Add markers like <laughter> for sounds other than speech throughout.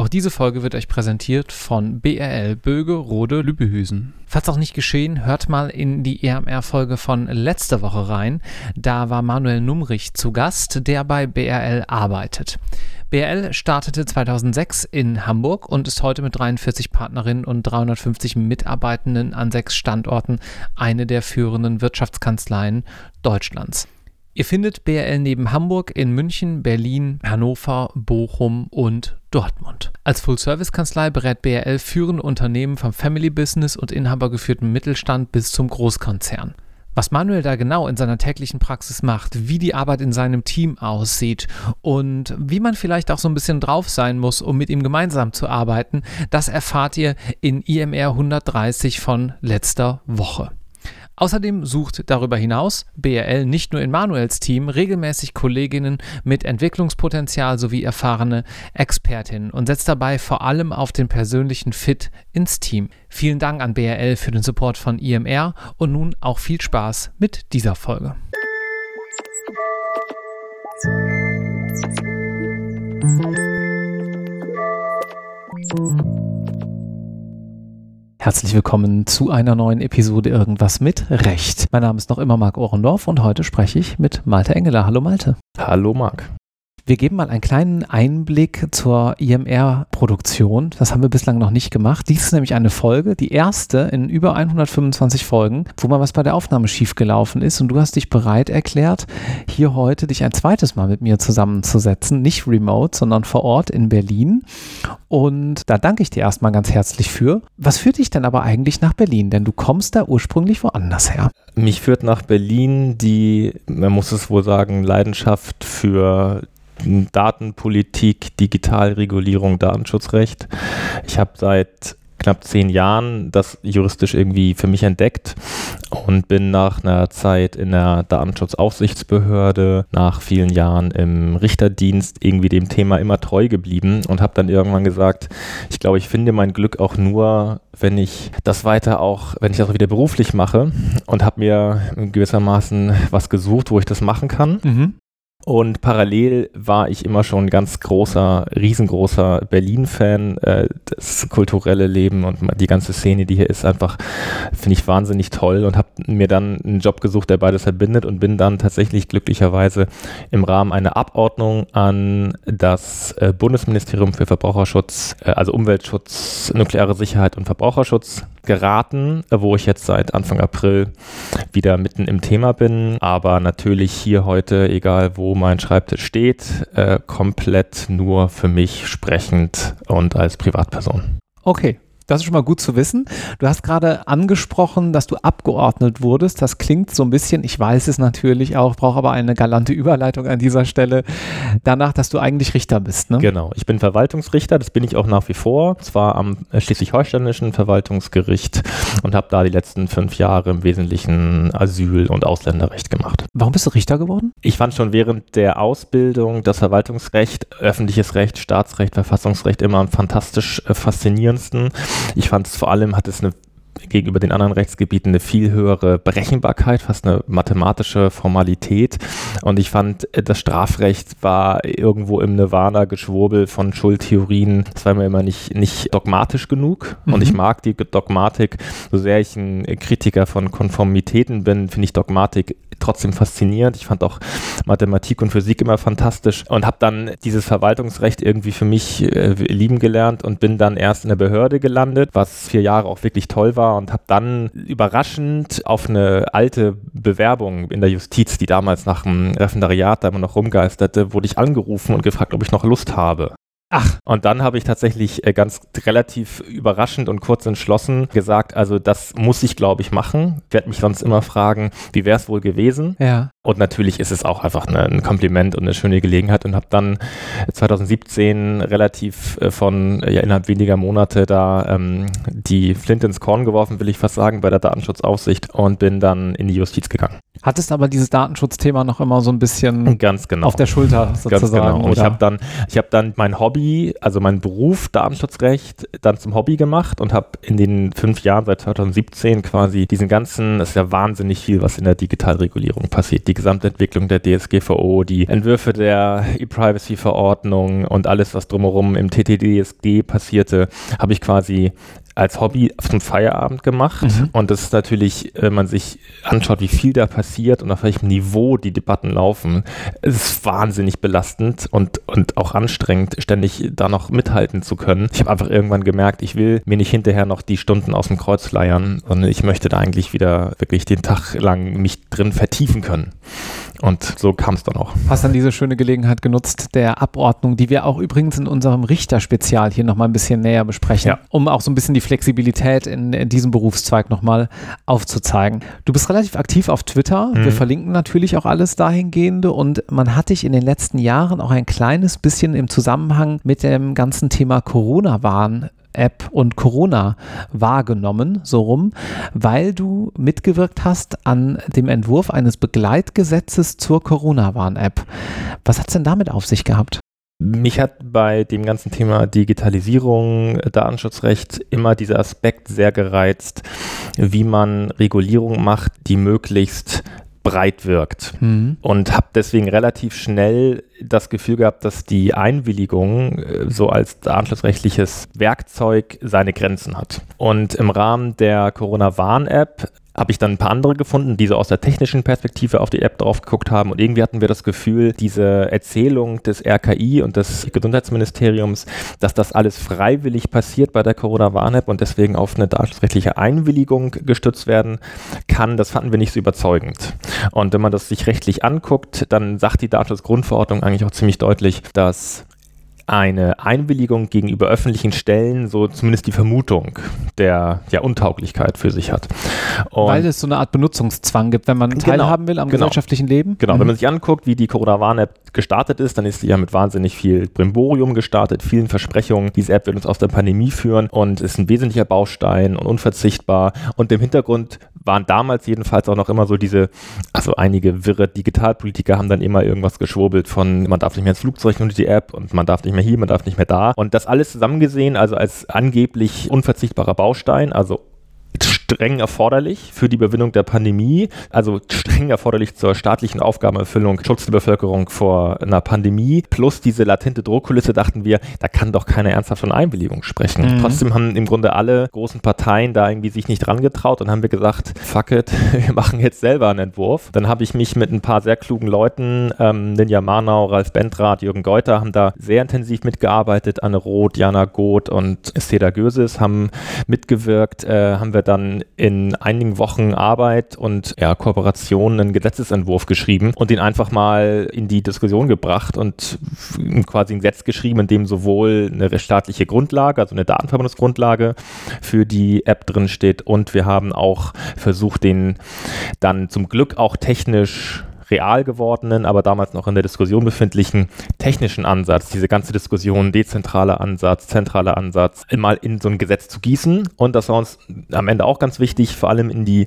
Auch diese Folge wird euch präsentiert von BRL Böge Rode Lübehüsen. Falls auch nicht geschehen, hört mal in die EMR-Folge von letzter Woche rein. Da war Manuel Numrich zu Gast, der bei BRL arbeitet. BRL startete 2006 in Hamburg und ist heute mit 43 Partnerinnen und 350 Mitarbeitenden an sechs Standorten eine der führenden Wirtschaftskanzleien Deutschlands. Ihr findet BRL neben Hamburg in München, Berlin, Hannover, Bochum und Dortmund. Als Full-Service-Kanzlei berät BRL führende Unternehmen vom Family-Business und inhabergeführten Mittelstand bis zum Großkonzern. Was Manuel da genau in seiner täglichen Praxis macht, wie die Arbeit in seinem Team aussieht und wie man vielleicht auch so ein bisschen drauf sein muss, um mit ihm gemeinsam zu arbeiten, das erfahrt ihr in IMR 130 von letzter Woche. Außerdem sucht darüber hinaus BRL nicht nur in Manuels Team regelmäßig Kolleginnen mit Entwicklungspotenzial sowie erfahrene Expertinnen und setzt dabei vor allem auf den persönlichen Fit ins Team. Vielen Dank an BRL für den Support von IMR und nun auch viel Spaß mit dieser Folge. Herzlich willkommen zu einer neuen Episode Irgendwas mit Recht. Mein Name ist noch immer Marc Ohrendorf und heute spreche ich mit Malte Engeler. Hallo Malte. Hallo Marc. Wir geben mal einen kleinen Einblick zur IMR-Produktion. Das haben wir bislang noch nicht gemacht. Dies ist nämlich eine Folge, die erste in über 125 Folgen, wo mal was bei der Aufnahme schiefgelaufen ist. Und du hast dich bereit erklärt, hier heute dich ein zweites Mal mit mir zusammenzusetzen. Nicht remote, sondern vor Ort in Berlin. Und da danke ich dir erstmal ganz herzlich für. Was führt dich denn aber eigentlich nach Berlin? Denn du kommst da ursprünglich woanders her. Mich führt nach Berlin die, man muss es wohl sagen, Leidenschaft für Datenpolitik, Digitalregulierung, Datenschutzrecht. Ich habe seit knapp zehn Jahren das juristisch irgendwie für mich entdeckt und bin nach einer Zeit in der Datenschutzaufsichtsbehörde, nach vielen Jahren im Richterdienst irgendwie dem Thema immer treu geblieben und habe dann irgendwann gesagt, ich glaube, ich finde mein Glück auch nur, wenn ich das weiter auch, wenn ich das auch wieder beruflich mache und habe mir gewissermaßen was gesucht, wo ich das machen kann. Mhm. Und parallel war ich immer schon ganz großer, riesengroßer Berlin-Fan. Äh, das kulturelle Leben und die ganze Szene, die hier ist, einfach finde ich wahnsinnig toll und habe mir dann einen Job gesucht, der beides verbindet und bin dann tatsächlich glücklicherweise im Rahmen einer Abordnung an das äh, Bundesministerium für Verbraucherschutz, äh, also Umweltschutz, nukleare Sicherheit und Verbraucherschutz geraten, wo ich jetzt seit Anfang April wieder mitten im Thema bin. Aber natürlich hier heute, egal wo mein Schreibtisch steht, äh, komplett nur für mich sprechend und als Privatperson. Okay, das ist schon mal gut zu wissen. Du hast gerade angesprochen, dass du abgeordnet wurdest. Das klingt so ein bisschen, ich weiß es natürlich auch, brauche aber eine galante Überleitung an dieser Stelle, danach, dass du eigentlich Richter bist. Ne? Genau, ich bin Verwaltungsrichter, das bin ich auch nach wie vor, zwar am schleswig-holsteinischen Verwaltungsgericht und habe da die letzten fünf Jahre im Wesentlichen Asyl- und Ausländerrecht gemacht. Warum bist du Richter geworden? Ich fand schon während der Ausbildung das Verwaltungsrecht, öffentliches Recht, Staatsrecht, Verfassungsrecht immer am fantastisch äh, faszinierendsten. Ich fand es vor allem, hat es eine gegenüber den anderen Rechtsgebieten eine viel höhere Berechenbarkeit, fast eine mathematische Formalität. Und ich fand, das Strafrecht war irgendwo im Nirvana-Geschwurbel von Schuldtheorien. Das war mir immer nicht, nicht dogmatisch genug. Mhm. Und ich mag die Dogmatik, so sehr ich ein Kritiker von Konformitäten bin, finde ich Dogmatik trotzdem faszinierend. Ich fand auch Mathematik und Physik immer fantastisch und habe dann dieses Verwaltungsrecht irgendwie für mich äh, lieben gelernt und bin dann erst in der Behörde gelandet, was vier Jahre auch wirklich toll war und habe dann überraschend auf eine alte Bewerbung in der Justiz, die damals nach dem Referendariat da immer noch rumgeisterte, wurde ich angerufen und gefragt, ob ich noch Lust habe. Ach. Und dann habe ich tatsächlich äh, ganz relativ überraschend und kurz entschlossen gesagt, also das muss ich, glaube ich, machen. Ich werde mich sonst immer fragen, wie wäre es wohl gewesen? Ja. Und natürlich ist es auch einfach eine, ein Kompliment und eine schöne Gelegenheit und habe dann 2017 relativ äh, von ja, innerhalb weniger Monate da ähm, die Flint ins Korn geworfen, will ich fast sagen, bei der Datenschutzaufsicht und bin dann in die Justiz gegangen. Hattest aber dieses Datenschutzthema noch immer so ein bisschen Ganz genau. auf der Schulter sozusagen. Ganz genau. Und ich habe dann, ich habe dann mein Hobby, also mein Beruf Datenschutzrecht, dann zum Hobby gemacht und habe in den fünf Jahren seit 2017 quasi diesen ganzen, das ist ja wahnsinnig viel, was in der Digitalregulierung passiert die Gesamtentwicklung der DSGVO, die Entwürfe der E-Privacy-Verordnung und alles, was drumherum im TTDSG passierte, habe ich quasi als Hobby zum Feierabend gemacht. Mhm. Und das ist natürlich, wenn man sich anschaut, wie viel da passiert und auf welchem Niveau die Debatten laufen, es ist wahnsinnig belastend und, und auch anstrengend, ständig da noch mithalten zu können. Ich habe einfach irgendwann gemerkt, ich will mir nicht hinterher noch die Stunden aus dem Kreuz leiern, sondern ich möchte da eigentlich wieder wirklich den Tag lang mich drin vertiefen können. Und so kam es dann auch. Hast dann diese schöne Gelegenheit genutzt, der Abordnung, die wir auch übrigens in unserem Richterspezial hier nochmal ein bisschen näher besprechen, ja. um auch so ein bisschen die Flexibilität in, in diesem Berufszweig nochmal aufzuzeigen. Du bist relativ aktiv auf Twitter. Mhm. Wir verlinken natürlich auch alles dahingehende und man hat dich in den letzten Jahren auch ein kleines bisschen im Zusammenhang mit dem ganzen Thema Corona-Wahn App und Corona wahrgenommen, so rum, weil du mitgewirkt hast an dem Entwurf eines Begleitgesetzes zur Corona-Warn-App. Was hat es denn damit auf sich gehabt? Mich hat bei dem ganzen Thema Digitalisierung, Datenschutzrecht immer dieser Aspekt sehr gereizt, wie man Regulierung macht, die möglichst breit wirkt. Mhm. Und habe deswegen relativ schnell das Gefühl gehabt, dass die Einwilligung äh, so als anschlussrechtliches Werkzeug seine Grenzen hat. Und im Rahmen der Corona-Warn-App habe ich dann ein paar andere gefunden, die so aus der technischen Perspektive auf die App drauf geguckt haben. Und irgendwie hatten wir das Gefühl, diese Erzählung des RKI und des Gesundheitsministeriums, dass das alles freiwillig passiert bei der Corona-Warn-App und deswegen auf eine datenschutzrechtliche Einwilligung gestützt werden kann, das fanden wir nicht so überzeugend. Und wenn man das sich rechtlich anguckt, dann sagt die Datenschutzgrundverordnung eigentlich auch ziemlich deutlich, dass eine Einwilligung gegenüber öffentlichen Stellen so zumindest die Vermutung der ja, Untauglichkeit für sich hat. Und Weil es so eine Art Benutzungszwang gibt, wenn man genau, teilhaben will am genau, gesellschaftlichen Leben. Genau, mhm. wenn man sich anguckt, wie die Corona-Warn-App gestartet ist, dann ist sie ja mit wahnsinnig viel Brimborium gestartet, vielen Versprechungen. Diese App wird uns aus der Pandemie führen und ist ein wesentlicher Baustein und unverzichtbar. Und im Hintergrund waren damals jedenfalls auch noch immer so diese, also einige wirre Digitalpolitiker haben dann immer irgendwas geschwurbelt von, man darf nicht mehr ins Flugzeug nur die App und man darf nicht mehr hier, man darf nicht mehr da. Und das alles zusammengesehen, also als angeblich unverzichtbarer Baustein, also streng erforderlich für die Überwindung der Pandemie, also streng erforderlich zur staatlichen Aufgabenerfüllung, Schutz der Bevölkerung vor einer Pandemie, plus diese latente Druckkulisse, dachten wir, da kann doch keiner ernsthaft von Einwilligung sprechen. Mhm. Trotzdem haben im Grunde alle großen Parteien da irgendwie sich nicht dran getraut und haben wir gesagt, fuck it, <laughs> wir machen jetzt selber einen Entwurf. Dann habe ich mich mit ein paar sehr klugen Leuten, ähm, Ninja Marnau, Ralf Bendrath, Jürgen Geuter, haben da sehr intensiv mitgearbeitet. Anne Roth, Jana Goth und Seda Göses haben mitgewirkt, äh, haben wir dann in einigen Wochen Arbeit und ja, Kooperation einen Gesetzesentwurf geschrieben und den einfach mal in die Diskussion gebracht und quasi ein Gesetz geschrieben, in dem sowohl eine staatliche Grundlage, also eine Datenverbindungsgrundlage für die App drin steht und wir haben auch versucht, den dann zum Glück auch technisch real gewordenen, aber damals noch in der Diskussion befindlichen technischen Ansatz, diese ganze Diskussion, dezentraler Ansatz, zentraler Ansatz, mal in so ein Gesetz zu gießen. Und das war uns am Ende auch ganz wichtig, vor allem in die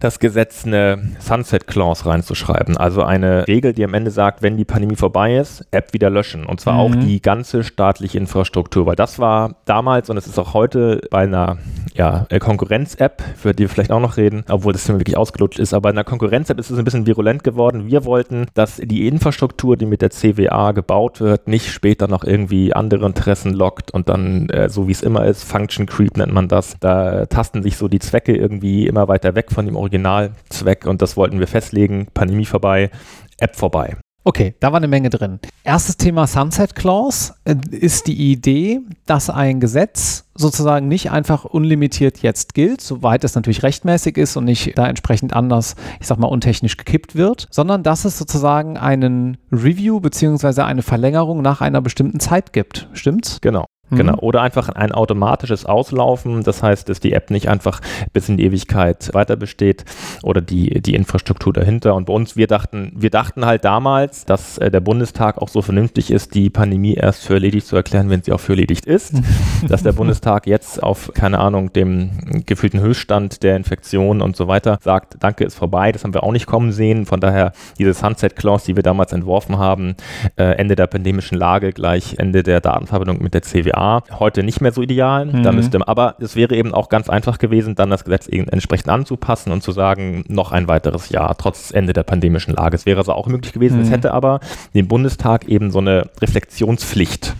das Gesetz eine Sunset Clause reinzuschreiben. Also eine Regel, die am Ende sagt, wenn die Pandemie vorbei ist, App wieder löschen. Und zwar mhm. auch die ganze staatliche Infrastruktur. Weil das war damals und es ist auch heute bei einer ja, Konkurrenz-App, für die wir vielleicht auch noch reden, obwohl das wirklich ausgelutscht ist, aber in einer Konkurrenz-App ist es ein bisschen virulent geworden. Wir wollten, dass die Infrastruktur, die mit der CWA gebaut wird, nicht später noch irgendwie andere Interessen lockt und dann, äh, so wie es immer ist, Function Creep nennt man das. Da tasten sich so die Zwecke irgendwie immer weiter weg von dem Originalzweck und das wollten wir festlegen. Pandemie vorbei, App vorbei. Okay, da war eine Menge drin. Erstes Thema Sunset Clause äh, ist die Idee, dass ein Gesetz sozusagen nicht einfach unlimitiert jetzt gilt, soweit es natürlich rechtmäßig ist und nicht da entsprechend anders, ich sag mal, untechnisch gekippt wird, sondern dass es sozusagen einen Review beziehungsweise eine Verlängerung nach einer bestimmten Zeit gibt. Stimmt's? Genau. Genau. Mhm. Oder einfach ein automatisches Auslaufen. Das heißt, dass die App nicht einfach bis in die Ewigkeit weiter besteht oder die, die Infrastruktur dahinter. Und bei uns, wir dachten, wir dachten halt damals, dass äh, der Bundestag auch so vernünftig ist, die Pandemie erst für erledigt zu erklären, wenn sie auch für erledigt ist. <laughs> dass der Bundestag jetzt auf, keine Ahnung, dem gefühlten Höchststand der Infektion und so weiter sagt, danke, ist vorbei. Das haben wir auch nicht kommen sehen. Von daher diese Sunset Clause, die wir damals entworfen haben, äh, Ende der pandemischen Lage gleich Ende der Datenverbindung mit der CWA CWA heute nicht mehr so ideal. Mhm. Da müsste, aber es wäre eben auch ganz einfach gewesen, dann das Gesetz entsprechend anzupassen und zu sagen, noch ein weiteres Jahr, trotz Ende der pandemischen Lage. Es wäre so auch möglich gewesen. Mhm. Es hätte aber dem Bundestag eben so eine Reflexionspflicht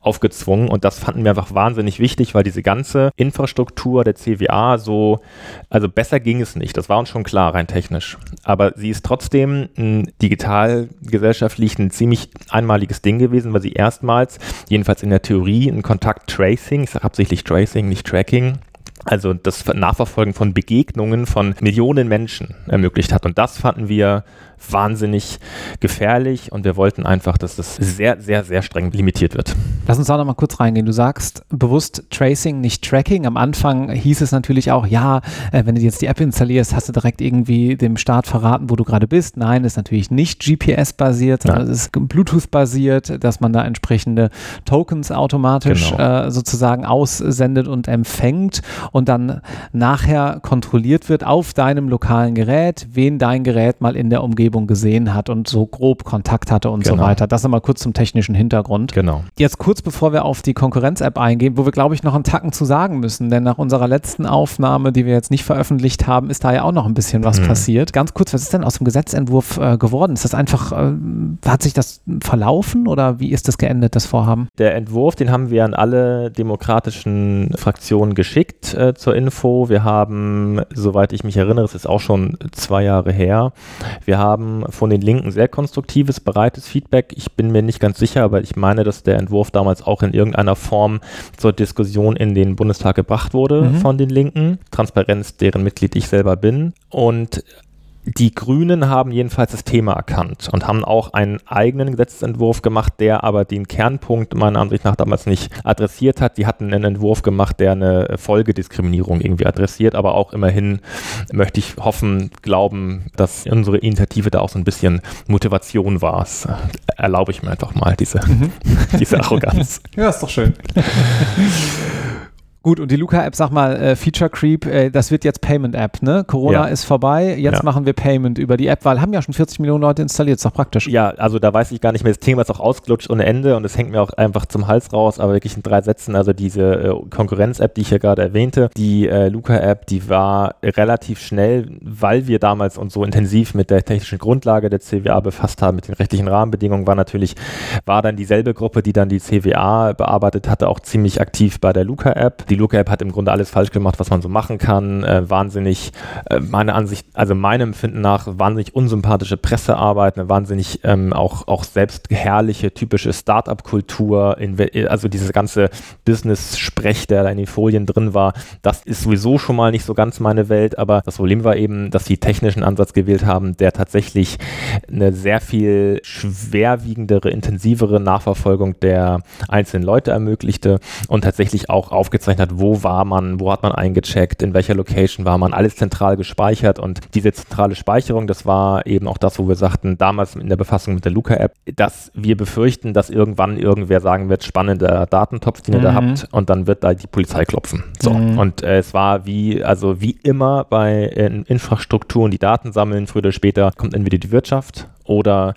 aufgezwungen. Und das fanden wir einfach wahnsinnig wichtig, weil diese ganze Infrastruktur der CWA so, also besser ging es nicht. Das war uns schon klar, rein technisch. Aber sie ist trotzdem digitalgesellschaftlich ein ziemlich einmaliges Ding gewesen, weil sie erstmals, jedenfalls in der Theorie, ein Kontakt-Tracing, ich sage absichtlich Tracing, nicht Tracking, also das Nachverfolgen von Begegnungen von Millionen Menschen ermöglicht hat. Und das fanden wir wahnsinnig gefährlich und wir wollten einfach, dass das sehr, sehr, sehr streng limitiert wird. Lass uns da nochmal kurz reingehen. Du sagst bewusst Tracing, nicht Tracking. Am Anfang hieß es natürlich auch, ja, äh, wenn du jetzt die App installierst, hast du direkt irgendwie dem Staat verraten, wo du gerade bist. Nein, ist natürlich nicht GPS-basiert, sondern es ist Bluetooth-basiert, dass man da entsprechende Tokens automatisch genau. äh, sozusagen aussendet und empfängt und dann nachher kontrolliert wird auf deinem lokalen Gerät, wen dein Gerät mal in der Umgebung Umgebung gesehen hat und so grob Kontakt hatte und genau. so weiter. Das einmal kurz zum technischen Hintergrund. Genau. Jetzt kurz bevor wir auf die Konkurrenz-App eingehen, wo wir, glaube ich, noch einen Tacken zu sagen müssen, denn nach unserer letzten Aufnahme, die wir jetzt nicht veröffentlicht haben, ist da ja auch noch ein bisschen was mhm. passiert. Ganz kurz, was ist denn aus dem Gesetzentwurf äh, geworden? Ist das einfach, äh, hat sich das verlaufen oder wie ist das geendet, das Vorhaben? Der Entwurf, den haben wir an alle demokratischen Fraktionen geschickt äh, zur Info. Wir haben, soweit ich mich erinnere, es ist auch schon zwei Jahre her, wir haben haben von den Linken sehr konstruktives, breites Feedback. Ich bin mir nicht ganz sicher, aber ich meine, dass der Entwurf damals auch in irgendeiner Form zur Diskussion in den Bundestag gebracht wurde mhm. von den Linken. Transparenz, deren Mitglied ich selber bin. Und die Grünen haben jedenfalls das Thema erkannt und haben auch einen eigenen Gesetzentwurf gemacht, der aber den Kernpunkt meiner Ansicht nach damals nicht adressiert hat. Die hatten einen Entwurf gemacht, der eine Folgediskriminierung irgendwie adressiert, aber auch immerhin möchte ich hoffen, glauben, dass unsere Initiative da auch so ein bisschen Motivation war. Das erlaube ich mir einfach mal, diese, mhm. <laughs> diese Arroganz. ja, ist doch schön. <laughs> Gut, und die Luca-App, sag mal, äh, Feature Creep, äh, das wird jetzt Payment-App, ne? Corona ja. ist vorbei, jetzt ja. machen wir Payment über die App, weil haben ja schon 40 Millionen Leute installiert, ist doch praktisch. Ja, also da weiß ich gar nicht mehr, das Thema ist auch ausgelutscht ohne Ende und es hängt mir auch einfach zum Hals raus, aber wirklich in drei Sätzen, also diese äh, Konkurrenz-App, die ich ja gerade erwähnte, die äh, Luca-App, die war relativ schnell, weil wir damals uns so intensiv mit der technischen Grundlage der CWA befasst haben, mit den rechtlichen Rahmenbedingungen, war natürlich, war dann dieselbe Gruppe, die dann die CWA bearbeitet hatte, auch ziemlich aktiv bei der Luca-App. Die Lookup hat im Grunde alles falsch gemacht, was man so machen kann. Äh, wahnsinnig, äh, meine Ansicht, also meinem Empfinden nach, wahnsinnig unsympathische Pressearbeit, eine wahnsinnig ähm, auch, auch selbstherrliche, typische Startup-Kultur, also diese ganze Business-Sprech, der da in den Folien drin war, das ist sowieso schon mal nicht so ganz meine Welt, aber das Problem war eben, dass sie technischen Ansatz gewählt haben, der tatsächlich eine sehr viel schwerwiegendere, intensivere Nachverfolgung der einzelnen Leute ermöglichte und tatsächlich auch aufgezeichnet hat, wo war man, wo hat man eingecheckt, in welcher Location war man, alles zentral gespeichert und diese zentrale Speicherung, das war eben auch das, wo wir sagten, damals in der Befassung mit der Luca-App, dass wir befürchten, dass irgendwann irgendwer sagen wird, spannender Datentopf, den ihr da mhm. habt und dann wird da die Polizei klopfen. So. Mhm. Und äh, es war wie, also wie immer bei äh, Infrastrukturen, die Daten sammeln, früher oder später kommt entweder die Wirtschaft oder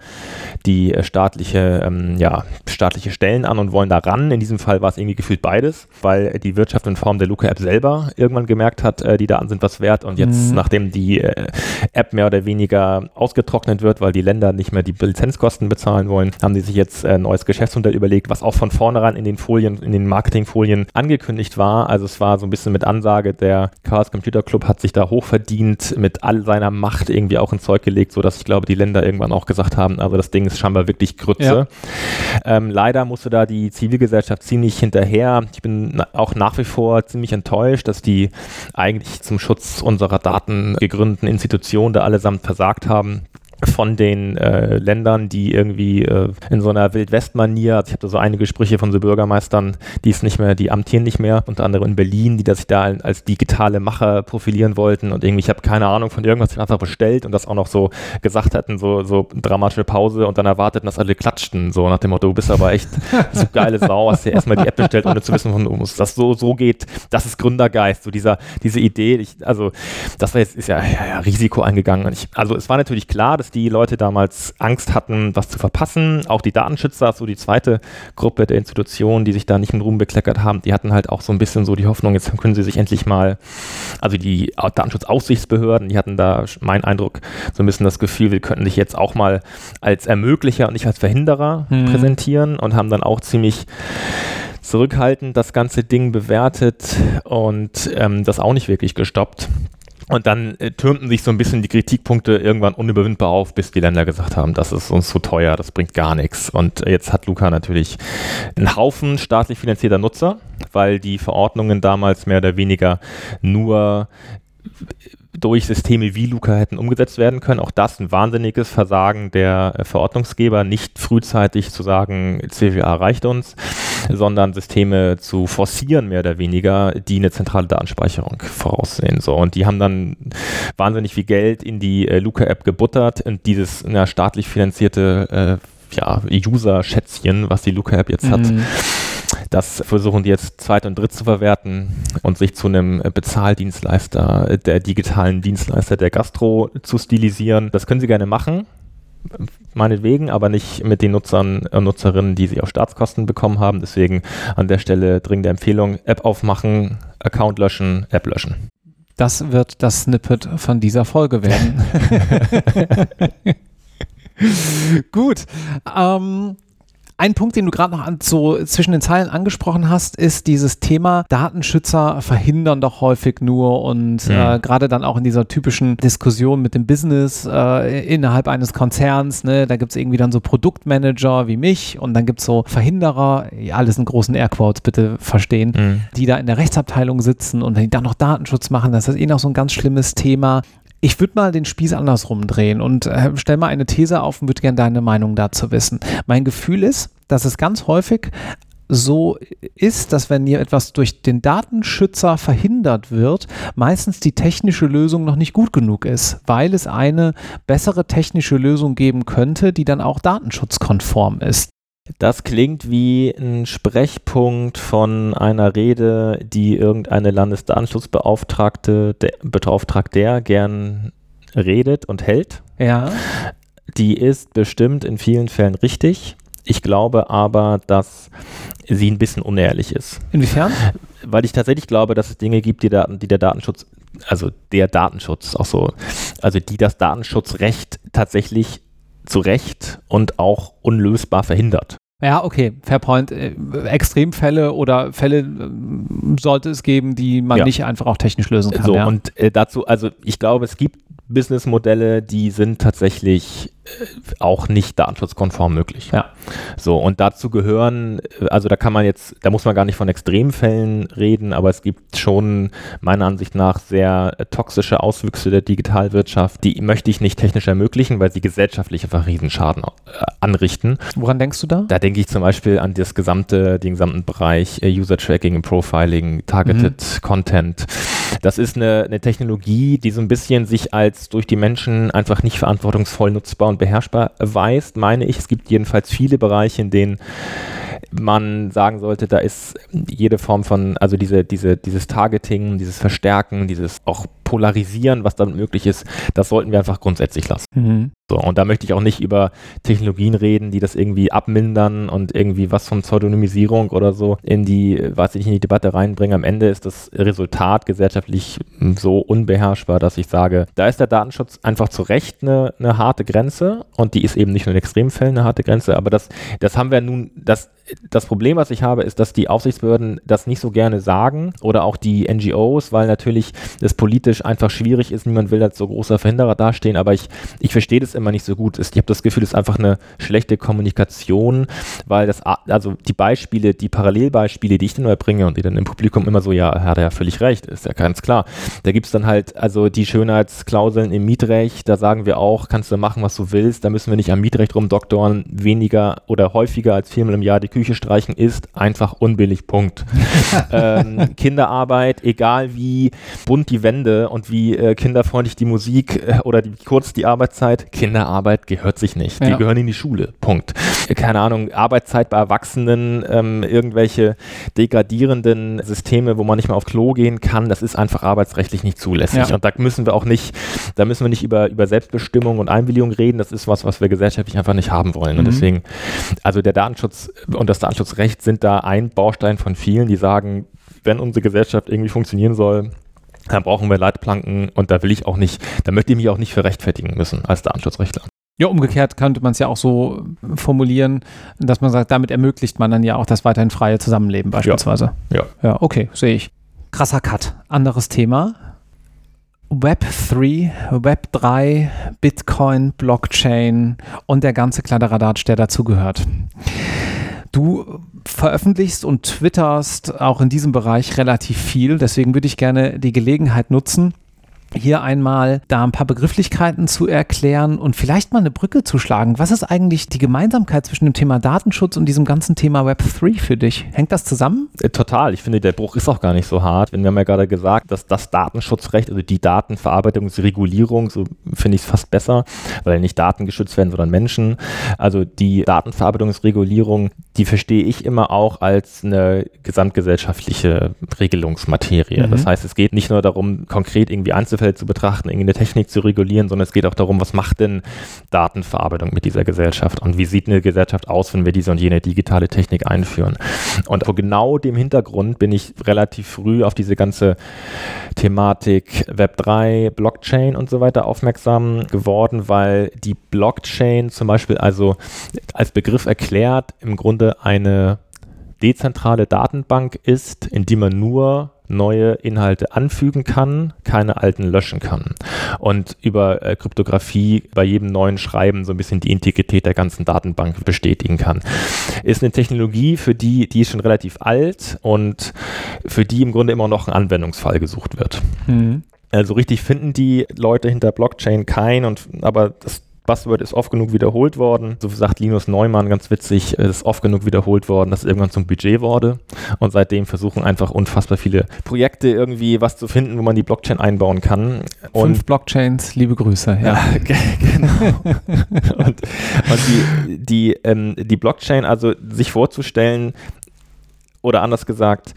die äh, staatliche, ähm, ja, staatliche Stellen an und wollen da ran. In diesem Fall war es irgendwie gefühlt beides, weil die Wirtschaft in Form der Luca-App selber irgendwann gemerkt hat, äh, die Daten sind was wert und jetzt, mhm. nachdem die äh, App mehr oder weniger ausgetrocknet wird, weil die Länder nicht mehr die Lizenzkosten bezahlen wollen, haben die sich jetzt ein äh, neues Geschäftsmodell überlegt, was auch von vornherein in den Folien, in den Marketingfolien angekündigt war. Also es war so ein bisschen mit Ansage, der Chaos Computer Club hat sich da hochverdient, mit all seiner Macht irgendwie auch ins Zeug gelegt, sodass ich glaube, die Länder irgendwann auch auch gesagt haben, also das Ding ist scheinbar wirklich Grütze. Ja. Ähm, leider musste da die Zivilgesellschaft ziemlich hinterher. Ich bin auch nach wie vor ziemlich enttäuscht, dass die eigentlich zum Schutz unserer Daten gegründeten Institutionen da allesamt versagt haben von den äh, Ländern, die irgendwie äh, in so einer Wildwest-Manier, also ich habe da so einige Sprüche von so Bürgermeistern, die es nicht mehr, die amtieren nicht mehr, unter anderem in Berlin, die das sich da als digitale Macher profilieren wollten und irgendwie, ich habe keine Ahnung von irgendwas, einfach bestellt und das auch noch so gesagt hatten, so, so dramatische Pause und dann erwarteten, dass alle klatschten, so nach dem Motto, du bist aber echt <laughs> so geile Sau, hast dir erstmal die App bestellt, ohne zu wissen, warum das so, so geht, das ist Gründergeist, so dieser, diese Idee, ich, also das war jetzt, ist ja, ja, ja Risiko eingegangen. Ich, also es war natürlich klar, dass dass die Leute damals Angst hatten, was zu verpassen. Auch die Datenschützer, so die zweite Gruppe der Institutionen, die sich da nicht mit Ruhm bekleckert haben, die hatten halt auch so ein bisschen so die Hoffnung, jetzt können sie sich endlich mal, also die Datenschutzaufsichtsbehörden, die hatten da, mein Eindruck, so ein bisschen das Gefühl, wir könnten sich jetzt auch mal als Ermöglicher und nicht als Verhinderer mhm. präsentieren und haben dann auch ziemlich zurückhaltend das ganze Ding bewertet und ähm, das auch nicht wirklich gestoppt. Und dann äh, türmten sich so ein bisschen die Kritikpunkte irgendwann unüberwindbar auf, bis die Länder gesagt haben, das ist uns zu teuer, das bringt gar nichts. Und jetzt hat Luca natürlich einen Haufen staatlich finanzierter Nutzer, weil die Verordnungen damals mehr oder weniger nur durch Systeme wie Luca hätten umgesetzt werden können. Auch das ein wahnsinniges Versagen der äh, Verordnungsgeber, nicht frühzeitig zu sagen, CWA reicht uns, sondern Systeme zu forcieren, mehr oder weniger, die eine zentrale Datenspeicherung voraussehen. So. Und die haben dann wahnsinnig viel Geld in die äh, Luca-App gebuttert und dieses na, staatlich finanzierte äh, ja, User-Schätzchen, was die Luca-App jetzt mhm. hat, das versuchen die jetzt zweit und dritt zu verwerten und sich zu einem Bezahldienstleister, der digitalen Dienstleister der Gastro zu stilisieren. Das können sie gerne machen meinetwegen, aber nicht mit den Nutzern und Nutzerinnen, die sie auf Staatskosten bekommen haben. Deswegen an der Stelle dringende Empfehlung, App aufmachen, Account löschen, App löschen. Das wird das Snippet von dieser Folge werden. <laughs> <laughs> Gut. Ähm, ein Punkt, den du gerade noch an, so zwischen den Zeilen angesprochen hast, ist dieses Thema, Datenschützer verhindern doch häufig nur und mhm. äh, gerade dann auch in dieser typischen Diskussion mit dem Business äh, innerhalb eines Konzerns, ne, da gibt es irgendwie dann so Produktmanager wie mich und dann gibt es so Verhinderer, ja, alles in großen Airquotes bitte verstehen, mhm. die da in der Rechtsabteilung sitzen und dann noch Datenschutz machen, das ist eh noch so ein ganz schlimmes Thema. Ich würde mal den Spieß andersrum drehen und äh, stell mal eine These auf und würde gerne deine Meinung dazu wissen. Mein Gefühl ist, dass es ganz häufig so ist, dass wenn hier etwas durch den Datenschützer verhindert wird, meistens die technische Lösung noch nicht gut genug ist, weil es eine bessere technische Lösung geben könnte, die dann auch datenschutzkonform ist. Das klingt wie ein Sprechpunkt von einer Rede, die irgendeine Landesdatenschutzbeauftragte, der, Beauftragter gern redet und hält. Ja. Die ist bestimmt in vielen Fällen richtig. Ich glaube aber, dass sie ein bisschen unehrlich ist. Inwiefern? Weil ich tatsächlich glaube, dass es Dinge gibt, die, Daten, die der Datenschutz, also der Datenschutz auch so, also die das Datenschutzrecht tatsächlich zu Recht und auch unlösbar verhindert. Ja, okay, fair point. Äh, Extremfälle oder Fälle äh, sollte es geben, die man ja. nicht einfach auch technisch lösen kann. So, ja. und äh, dazu, also ich glaube, es gibt Businessmodelle, die sind tatsächlich äh, auch nicht datenschutzkonform möglich. Ja. So, und dazu gehören, äh, also da kann man jetzt, da muss man gar nicht von Extremfällen reden, aber es gibt schon meiner Ansicht nach sehr äh, toxische Auswüchse der Digitalwirtschaft, die möchte ich nicht technisch ermöglichen, weil sie gesellschaftlich einfach Riesenschaden anrichten. Woran denkst du da? Da denke ich zum Beispiel an das gesamte, den gesamten Bereich äh, User Tracking, Profiling, Targeted mhm. Content. Das ist eine, eine Technologie, die so ein bisschen sich als durch die Menschen einfach nicht verantwortungsvoll nutzbar und beherrschbar erweist, meine ich. Es gibt jedenfalls viele Bereiche, in denen man sagen sollte, da ist jede Form von, also diese, diese, dieses Targeting, dieses Verstärken, dieses auch Polarisieren, was damit möglich ist, das sollten wir einfach grundsätzlich lassen. Mhm. So, und da möchte ich auch nicht über Technologien reden, die das irgendwie abmildern und irgendwie was von Pseudonymisierung oder so in die, weiß ich, in die Debatte reinbringen. Am Ende ist das Resultat gesellschaftlich so unbeherrschbar, dass ich sage, da ist der Datenschutz einfach zu Recht eine, eine harte Grenze und die ist eben nicht nur in Extremfällen eine harte Grenze, aber das, das haben wir nun, das das Problem, was ich habe, ist, dass die Aufsichtsbehörden das nicht so gerne sagen oder auch die NGOs, weil natürlich das politisch einfach schwierig ist. Niemand will als so großer Verhinderer dastehen, aber ich, ich verstehe das immer nicht so gut. Ich habe das Gefühl, es ist einfach eine schlechte Kommunikation, weil das, also die Beispiele, die Parallelbeispiele, die ich dann erbringe und die dann im Publikum immer so, ja, hat er ja völlig recht, ist ja ganz klar. Da gibt es dann halt, also die Schönheitsklauseln im Mietrecht, da sagen wir auch, kannst du machen, was du willst, da müssen wir nicht am Mietrecht rumdoktoren, weniger oder häufiger als viermal im Jahr die Küche Küche streichen ist einfach unbillig, Punkt. <laughs> ähm, Kinderarbeit, egal wie bunt die Wände und wie äh, kinderfreundlich die Musik äh, oder die, kurz die Arbeitszeit, Kinderarbeit gehört sich nicht. Die Ja. gehören in die Schule, Punkt. Äh, Keine Ahnung, Arbeitszeit bei Erwachsenen, ähm, irgendwelche degradierenden Systeme, wo man nicht mehr auf Klo gehen kann, das ist einfach arbeitsrechtlich nicht zulässig. Ja. Und da müssen wir auch nicht, da müssen wir nicht über, über Selbstbestimmung und Einwilligung reden. Das ist was, was wir gesellschaftlich einfach nicht haben wollen. Und Mhm. deswegen, also der Datenschutz und Datenschutzrecht sind da ein Baustein von vielen, die sagen, wenn unsere Gesellschaft irgendwie funktionieren soll, dann brauchen wir Leitplanken und da will ich auch nicht, da möchte ich mich auch nicht für rechtfertigen müssen als Datenschutzrechtler. Ja, umgekehrt könnte man es ja auch so formulieren, dass man sagt, damit ermöglicht man dann ja auch das weiterhin freie Zusammenleben beispielsweise. Ja. Ja, okay, sehe ich. Krasser Cut. Anderes Thema. Web 3, Web 3, Bitcoin, Blockchain und der ganze Kladderadatsch, der dazugehört. Du veröffentlichst und twitterst auch in diesem Bereich relativ viel, deswegen würde ich gerne die Gelegenheit nutzen, hier einmal da ein paar Begrifflichkeiten zu erklären und vielleicht mal eine Brücke zu schlagen. Was ist eigentlich die Gemeinsamkeit zwischen dem Thema Datenschutz und diesem ganzen Thema Web 3 für dich? Hängt das zusammen? Äh, Total. Ich finde, der Bruch ist auch gar nicht so hart. Wir haben ja gerade gesagt, dass das Datenschutzrecht, also die Datenverarbeitungsregulierung, so finde ich es fast besser, weil nicht Daten geschützt werden, sondern Menschen. Also die Datenverarbeitungsregulierung, die verstehe ich immer auch als eine gesamtgesellschaftliche Regelungsmaterie. Mhm. Das heißt, es geht nicht nur darum, konkret irgendwie Einzelfälle zu betrachten, irgendeine Technik zu regulieren, sondern es geht auch darum, was macht denn Datenverarbeitung mit dieser Gesellschaft und wie sieht eine Gesellschaft aus, wenn wir diese und jene digitale Technik einführen. Und vor genau dem Hintergrund bin ich relativ früh auf diese ganze Thematik Web3, Blockchain und so weiter aufmerksam geworden, weil die Blockchain zum Beispiel also als Begriff erklärt im Grunde eine dezentrale Datenbank ist, in die man nur neue Inhalte anfügen kann, keine alten löschen kann. Und über äh, Kryptographie bei jedem neuen Schreiben so ein bisschen die Integrität der ganzen Datenbank bestätigen kann. Ist eine Technologie, für die, die ist schon relativ alt und für die im Grunde immer noch ein Anwendungsfall gesucht wird. Mhm. Also richtig finden die Leute hinter Blockchain kein und aber das Buzzword ist oft genug wiederholt worden. So sagt Linus Neumann ganz witzig, es ist oft genug wiederholt worden, dass es irgendwann zum Budget wurde. Und seitdem versuchen einfach unfassbar viele Projekte irgendwie was zu finden, wo man die Blockchain einbauen kann. Und Fünf Blockchains, liebe Grüße. Ja. ja, <laughs> ge- genau. <laughs> und und die, die, ähm, die Blockchain, also sich vorzustellen, oder anders gesagt,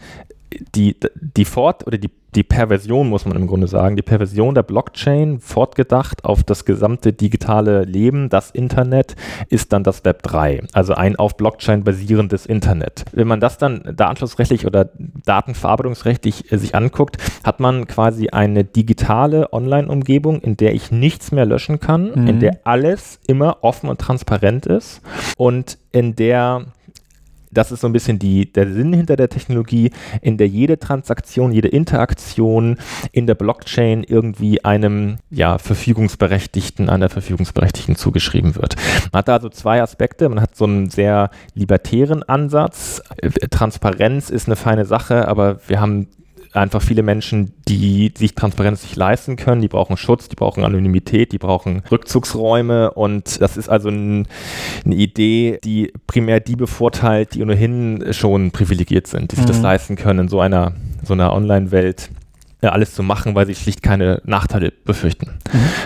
die, die Fort- oder die, die Perversion, muss man im Grunde sagen, die Perversion der Blockchain, fortgedacht auf das gesamte digitale Leben, das Internet, ist dann das Web 3, also ein auf Blockchain basierendes Internet. Wenn man das dann datenschutzrechtlich oder datenverarbeitungsrechtlich äh, sich anguckt, hat man quasi eine digitale Online-Umgebung, in der ich nichts mehr löschen kann, Mhm. in der alles immer offen und transparent ist und in der das ist so ein bisschen die, der Sinn hinter der Technologie, in der jede Transaktion, jede Interaktion in der Blockchain irgendwie einem ja, Verfügungsberechtigten, einer Verfügungsberechtigten zugeschrieben wird. Man hat da also zwei Aspekte. Man hat so einen sehr libertären Ansatz. Äh, Transparenz ist eine feine Sache, aber wir haben einfach viele Menschen, die sich Transparenz nicht leisten können, die brauchen Schutz, die brauchen Anonymität, die brauchen Rückzugsräume. Und das ist also ein, eine Idee, die primär die bevorteilt, die ohnehin schon privilegiert sind, die sich das Mhm. leisten können, in so einer, so einer Online-Welt alles zu machen, weil sie schlicht keine Nachteile befürchten.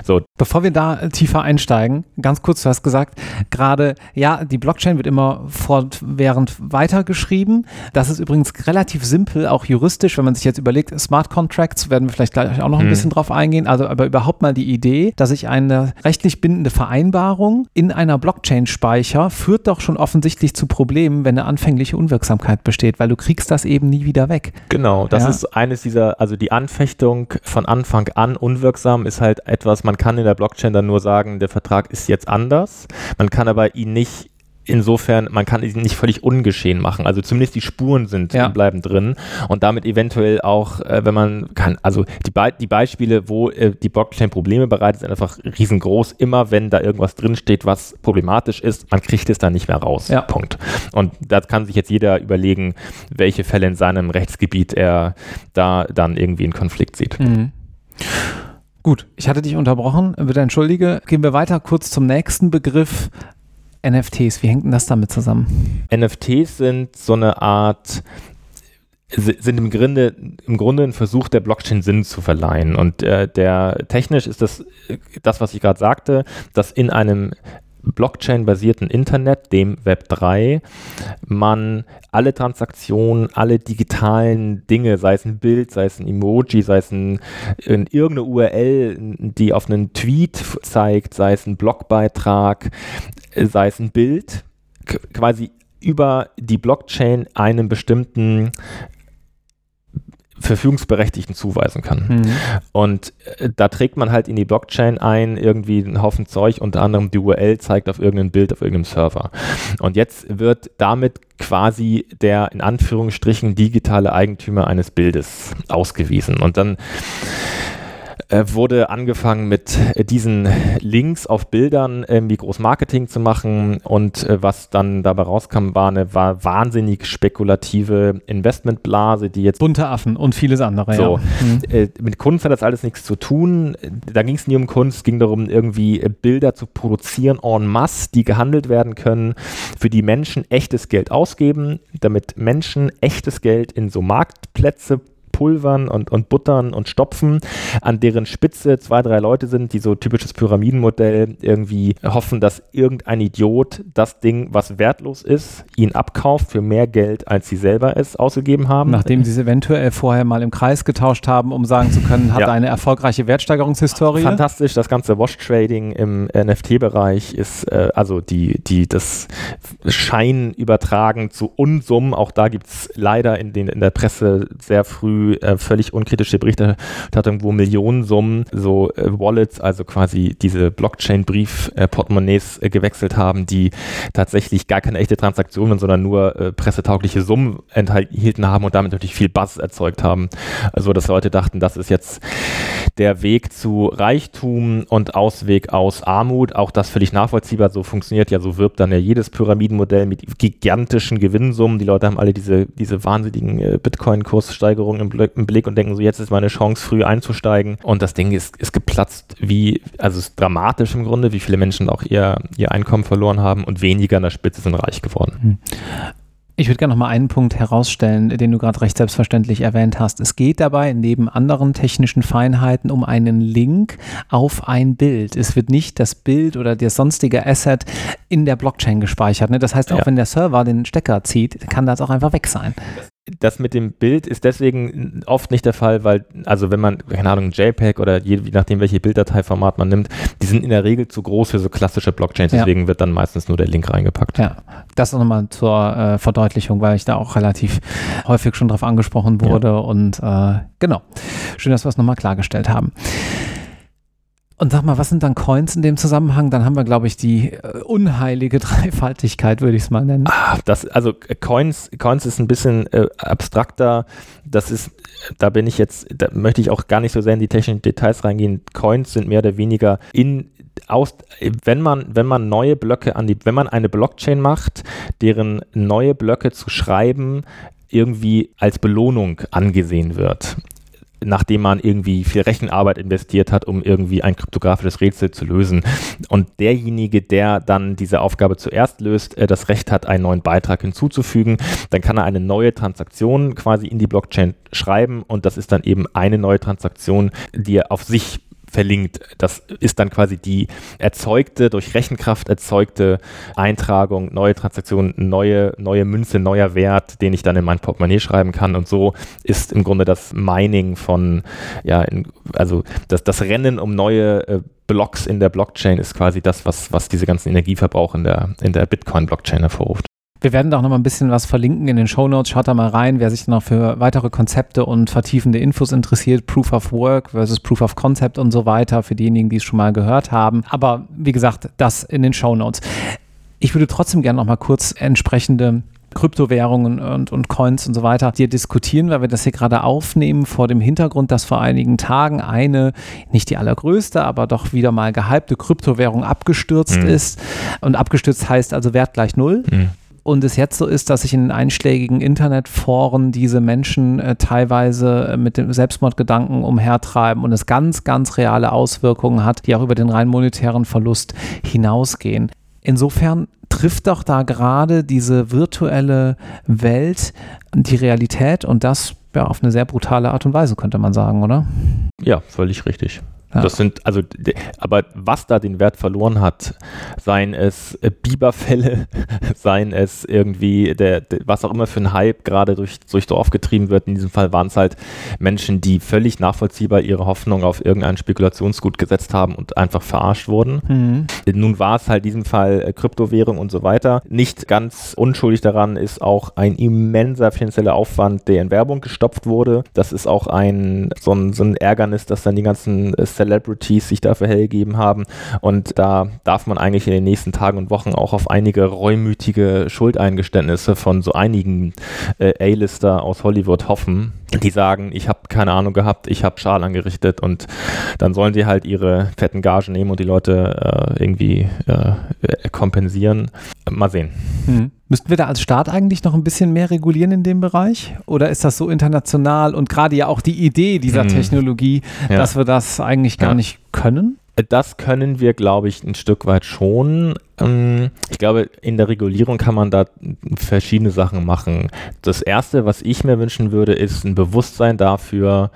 So, Bevor wir da äh, tiefer einsteigen, ganz kurz, du hast gesagt, gerade, ja, die Blockchain wird immer fortwährend weitergeschrieben. Das ist übrigens relativ simpel, auch juristisch, wenn man sich jetzt überlegt, Smart Contracts, werden wir vielleicht gleich auch noch ein Hm. bisschen drauf eingehen, also aber überhaupt mal die Idee, dass ich eine rechtlich bindende Vereinbarung in einer Blockchain speicher, führt doch schon offensichtlich zu Problemen, wenn eine anfängliche Unwirksamkeit besteht, weil du kriegst das eben nie wieder weg. Genau, das Ja. ist eines dieser, also die Anfechtung von Anfang an unwirksam ist halt etwas, man kann in der Blockchain dann nur sagen, der Vertrag ist jetzt anders. Man kann aber ihn nicht insofern, man kann ihn nicht völlig ungeschehen machen. Also zumindest die Spuren sind, Ja. bleiben drin und damit eventuell auch, äh, wenn man kann, also die, Be die Beispiele, wo äh, die Blockchain Probleme bereitet, sind einfach riesengroß. Immer wenn da irgendwas drinsteht, was problematisch ist, man kriegt es dann nicht mehr raus. Ja. Punkt. Und da kann sich jetzt jeder überlegen, welche Fälle in seinem Rechtsgebiet er da dann irgendwie in Konflikt sieht. Mhm. Gut, ich hatte dich unterbrochen, bitte entschuldige. Gehen wir weiter kurz zum nächsten Begriff. NFTs, wie hängt denn das damit zusammen? NFTs sind so eine Art sind im Grunde, im Grunde ein Versuch der Blockchain Sinn zu verleihen. Und äh, der technisch ist das, das was ich gerade sagte, dass in einem Blockchain-basierten Internet, dem Web 3, man alle Transaktionen, alle digitalen Dinge, sei es ein Bild, sei es ein Emoji, sei es ein, irgendeine URL, die auf einen Tweet zeigt, sei es ein Blogbeitrag, sei es ein Bild, quasi über die Blockchain einem bestimmten Verfügungsberechtigten zuweisen kann. Mhm. Und äh, da trägt man halt in die Blockchain ein, irgendwie einen Haufen Zeug, unter anderem die URL zeigt auf irgendein Bild auf irgendeinem Server. Und jetzt wird damit quasi der in Anführungsstrichen digitale Eigentümer eines Bildes ausgewiesen. Und dann äh, wurde angefangen mit äh, diesen Links auf Bildern irgendwie groß Marketing zu machen und äh, was dann dabei rauskam, war eine war wahnsinnig spekulative Investmentblase, die jetzt bunte Affen und vieles andere. So, ja. mhm. mit Kunst hat das alles nichts zu tun. Da ging es nie um Kunst, ging darum irgendwie Bilder zu produzieren en masse, die gehandelt werden können, für die Menschen echtes Geld ausgeben, damit Menschen echtes Geld in so Marktplätze pulvern und, und buttern und stopfen, an deren Spitze zwei, drei Leute sind, die so typisches Pyramidenmodell irgendwie hoffen, dass irgendein Idiot das Ding, was wertlos ist, ihn abkauft für mehr Geld, als sie selber es ausgegeben haben. Nachdem sie es eventuell vorher mal im Kreis getauscht haben, um sagen zu können, hat ja. eine erfolgreiche Wertsteigerungshistorie. Fantastisch, das ganze Wash-Trading im NFT-Bereich ist äh, also die, die, das Schein übertragen zu Unsummen. Auch da gibt es leider in, den, in der Presse sehr früh äh, völlig unkritische Berichterstattung, wo Millionensummen so äh, Wallets, also quasi diese Blockchain-Brief-Portemonnaies äh, gewechselt haben, die tatsächlich gar keine echte Transaktionen, sondern nur äh, pressetaugliche Summen enthielten haben und damit natürlich viel Buzz erzeugt haben. Also dass Leute dachten, das ist jetzt der Weg zu Reichtum und Ausweg aus Armut. Auch das völlig nachvollziehbar. So funktioniert ja, so wirbt dann ja jedes Pyramidenmodell mit gigantischen Gewinnsummen. Die Leute haben alle diese, diese wahnsinnigen äh, Bitcoin-Kurssteigerungen im im Blick und denken so, jetzt ist meine Chance, früh einzusteigen. Und das Ding ist, ist geplatzt, wie, also ist dramatisch im Grunde, wie viele Menschen auch ihr, ihr Einkommen verloren haben und weniger an der Spitze sind reich geworden. Hm. Ich würde gerne noch mal einen Punkt herausstellen, den du gerade recht selbstverständlich erwähnt hast. Es geht dabei neben anderen technischen Feinheiten um einen Link auf ein Bild. Es wird nicht das Bild oder der sonstige Asset in der Blockchain gespeichert. Ne? Das heißt, auch ja. wenn der Server den Stecker zieht, kann das auch einfach weg sein das mit dem Bild ist deswegen oft nicht der Fall, weil, also wenn man, keine Ahnung, JPEG oder je, je nachdem, welche Bilddateiformat man nimmt, die sind in der Regel zu groß für so klassische Blockchains, deswegen ja. wird dann meistens nur der Link reingepackt. Ja, das nochmal zur äh, Verdeutlichung, weil ich da auch relativ häufig schon drauf angesprochen wurde ja. und äh, genau. Schön, dass wir es nochmal klargestellt haben. Und sag mal, was sind dann Coins in dem Zusammenhang? Dann haben wir, glaube ich, die äh, unheilige <laughs> Dreifaltigkeit, würde ich es mal nennen. Ah, das, also äh, Coins, Coins ist ein bisschen äh, abstrakter. Das ist, da bin ich jetzt, da möchte ich auch gar nicht so sehr in die technischen Details reingehen. Coins sind mehr oder weniger in aus, wenn man, wenn man neue Blöcke an die, wenn man eine Blockchain macht, deren neue Blöcke zu schreiben irgendwie als Belohnung angesehen wird nachdem man irgendwie viel Rechenarbeit investiert hat, um irgendwie ein kryptografisches Rätsel zu lösen. Und derjenige, der dann diese Aufgabe zuerst löst, äh, das Recht hat, einen neuen Beitrag hinzuzufügen, dann kann er eine neue Transaktion quasi in die Blockchain schreiben und das ist dann eben eine neue Transaktion, die er auf sich verlinkt. Das ist dann quasi die erzeugte, durch Rechenkraft erzeugte Eintragung, neue Transaktion, neue, neue Münze, neuer Wert, den ich dann in mein Portemonnaie schreiben kann. Und so ist im Grunde das Mining von, ja, in, also das, das Rennen um neue äh, Blocks in der Blockchain ist quasi das, was, was diese ganzen Energieverbrauch in der, in der Bitcoin-Blockchain hervorruft. Wir werden da auch noch mal ein bisschen was verlinken in den Show Notes. Schaut da mal rein, wer sich noch für weitere Konzepte und vertiefende Infos interessiert. Proof of Work versus Proof of Concept und so weiter, für diejenigen, die es schon mal gehört haben. Aber wie gesagt, das in den Show Notes. Ich würde trotzdem gerne noch mal kurz entsprechende Kryptowährungen und, und Coins und so weiter hier diskutieren, weil wir das hier gerade aufnehmen vor dem Hintergrund, dass vor einigen Tagen eine, nicht die allergrößte, aber doch wieder mal gehypte Kryptowährung abgestürzt mhm. ist. Und abgestürzt heißt also Wert gleich null. Mhm und es jetzt so ist, dass sich in einschlägigen Internetforen diese Menschen äh, teilweise äh, mit dem Selbstmordgedanken umhertreiben und es ganz, ganz reale Auswirkungen hat, die auch über den rein monetären Verlust hinausgehen. insofern trifft doch da gerade diese virtuelle Welt die Realität und das ja auf eine sehr brutale Art und Weise, könnte man sagen, oder? Ja, völlig richtig. Ja. Das sind, also, aber was da den Wert verloren hat, seien es äh, Biberfälle, <laughs> seien es irgendwie, der, der, was auch immer für ein Hype gerade durch, durch Dorf getrieben wird. In diesem Fall waren es halt Menschen, die völlig nachvollziehbar ihre Hoffnung auf irgendein Spekulationsgut gesetzt haben und einfach verarscht wurden. Mhm. Nun war es halt in diesem Fall äh, Kryptowährung und so weiter. Nicht ganz unschuldig daran ist auch ein immenser finanzieller Aufwand, der in Werbung gestopft wurde. Das ist auch ein, so ein, so ein Ärgernis, dass dann die ganzen äh, Celebrities sich dafür hergegeben haben. Und da darf man eigentlich in den nächsten Tagen und Wochen auch auf einige reumütige Schuldeingeständnisse von so einigen äh, A-Lister aus Hollywood hoffen, die sagen, ich habe keine Ahnung gehabt, ich habe Schal angerichtet und dann sollen sie halt ihre fetten Gagen nehmen und die Leute äh, irgendwie äh, kompensieren. Mal sehen. Hm. Müssten wir da als Staat eigentlich noch ein bisschen mehr regulieren in dem Bereich? Oder ist das so international und gerade ja auch die Idee dieser hm. Technologie, ja. dass wir das eigentlich gar ja. nicht können? Das können wir, glaube ich, ein Stück weit schon. Ähm, ich glaube, in der Regulierung kann man da verschiedene Sachen machen. Das Erste, was ich mir wünschen würde, ist ein Bewusstsein dafür,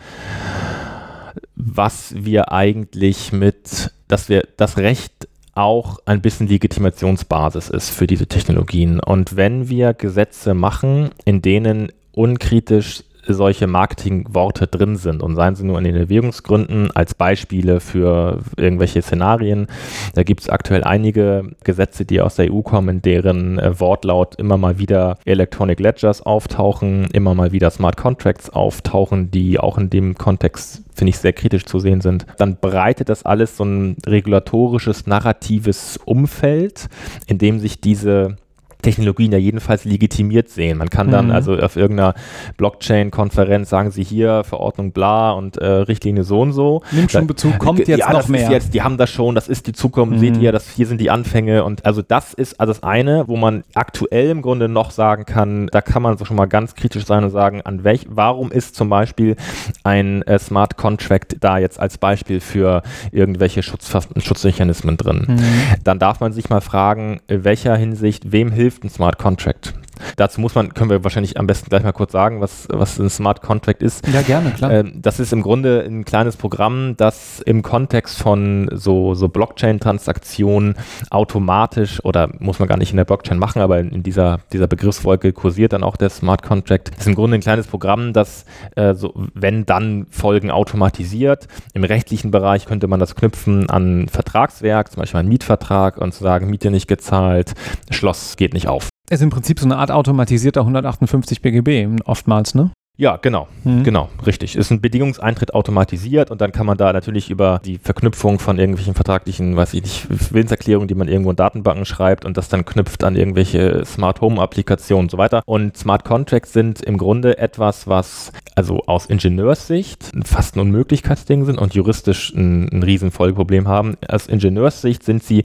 was wir eigentlich mit, dass wir das Recht auch ein bisschen Legitimationsbasis ist für diese Technologien. Und wenn wir Gesetze machen, in denen unkritisch solche Marketingworte drin sind und seien sie nur in den Erwägungsgründen als Beispiele für irgendwelche Szenarien. Da gibt es aktuell einige Gesetze, die aus der EU kommen, deren äh, Wortlaut immer mal wieder Electronic Ledgers auftauchen, immer mal wieder Smart Contracts auftauchen, die auch in dem Kontext finde ich sehr kritisch zu sehen sind, dann breitet das alles so ein regulatorisches, narratives Umfeld, in dem sich diese Technologien ja jedenfalls legitimiert sehen. Man kann dann mhm. also auf irgendeiner Blockchain-Konferenz sagen sie hier Verordnung bla und äh, Richtlinie so und so. Nimmt schon Bezug, kommt jetzt ja, noch mehr. Jetzt, die haben das schon, das ist die Zukunft, mhm. seht ihr, das, hier sind die Anfänge und also das ist also das eine, wo man aktuell im Grunde noch sagen kann, da kann man so schon mal ganz kritisch sein und sagen, an welch, warum ist zum Beispiel ein äh, Smart Contract da jetzt als Beispiel für irgendwelche Schutz, Schutzmechanismen drin? Mhm. Dann darf man sich mal fragen, in welcher Hinsicht, wem hilft hilft ein Smart Contract? Dazu muss man, können wir wahrscheinlich am besten gleich mal kurz sagen, was, was ein Smart Contract ist. Ja, gerne, klar. Ähm, das ist im Grunde ein kleines Programm, das im Kontext von so, so Blockchain-Transaktionen automatisch oder muss man gar nicht in der Blockchain machen, aber in, dieser, dieser Begriffswolke kursiert dann auch der Smart Contract. Das ist im Grunde ein kleines Programm, das, äh, so, wenn dann Folgen automatisiert. Im rechtlichen Bereich könnte man das knüpfen an Vertragswerk, zum Beispiel einen Mietvertrag und zu sagen, Miete nicht gezahlt, Schloss geht nicht auf. Ist im Prinzip so eine Art automatisierter 158 BGB oftmals, ne? Ja, genau, mhm. genau, richtig. Ist ein Bedingungseintritt automatisiert und dann kann man da natürlich über die Verknüpfung von irgendwelchen vertraglichen, weiß ich nicht, Willenserklärungen, die man irgendwo in Datenbanken schreibt und das dann knüpft an irgendwelche Smart Home Applikationen und so weiter. Und Smart Contracts sind im Grunde etwas, was also aus Ingenieurssicht fast ein Unmöglichkeitsding sind und juristisch ein, ein riesen Folgeproblem haben. Aus Ingenieurssicht sind sie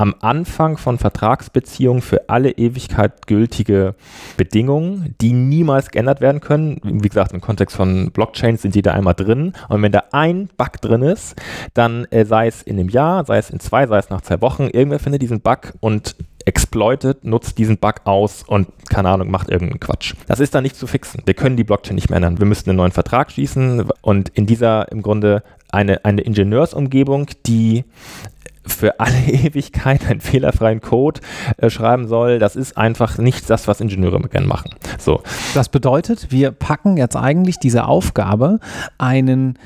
am Anfang von Vertragsbeziehungen für alle Ewigkeit gültige Bedingungen, die niemals geändert werden können. Wie gesagt, im Kontext von Blockchains sind die da einmal drin. Und wenn da ein Bug drin ist, dann äh, sei es in einem Jahr, sei es in zwei, sei es nach zwei Wochen, irgendwer findet diesen Bug und exploitet, nutzt diesen Bug aus und, keine Ahnung, macht irgendeinen Quatsch. Das ist dann nicht zu fixen. Wir können die Blockchain nicht mehr ändern. Wir müssen einen neuen Vertrag schließen und in dieser im Grunde eine, eine Ingenieursumgebung, die für alle <laughs> Ewigkeit einen fehlerfreien Code äh, schreiben soll, das ist einfach nicht das, was Ingenieure gerne machen. So. Das bedeutet, wir packen jetzt eigentlich diese Aufgabe, einen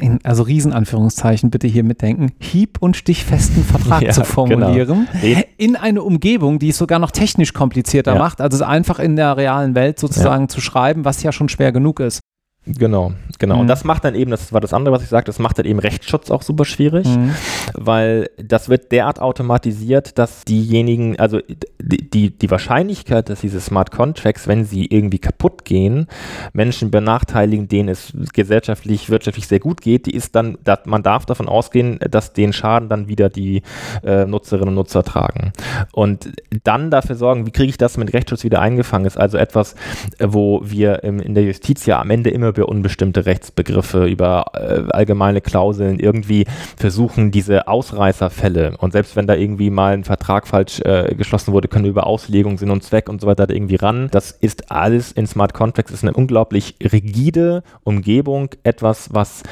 in, also Riesenanführungszeichen bitte hier mitdenken, hieb- und stichfesten Vertrag <laughs> ja, zu formulieren, genau. in eine Umgebung, die es sogar noch technisch komplizierter ja. macht, also es einfach in der realen Welt sozusagen ja. zu schreiben, was ja schon schwer genug ist. Genau, genau. Mhm. Und das macht dann eben, das war das andere, was ich sagte, das macht dann eben Rechtsschutz auch super schwierig, mhm. weil das wird derart automatisiert, dass diejenigen, also die, die, die Wahrscheinlichkeit, dass diese Smart Contracts, wenn sie irgendwie kaputt gehen, Menschen benachteiligen, denen es gesellschaftlich, wirtschaftlich sehr gut geht, die ist dann, man darf davon ausgehen, dass den Schaden dann wieder die äh, Nutzerinnen und Nutzer tragen. Und dann dafür sorgen, wie kriege ich das mit Rechtsschutz wieder eingefangen ist, also etwas, wo wir im, in der Justiz ja am Ende immer über unbestimmte Rechtsbegriffe, über äh, allgemeine Klauseln irgendwie versuchen, diese Ausreißerfälle und selbst wenn da irgendwie mal ein Vertrag falsch äh, geschlossen wurde, können wir über Auslegung, Sinn und Zweck und so weiter irgendwie ran. Das ist alles in Smart Contracts, ist eine unglaublich rigide Umgebung, etwas, was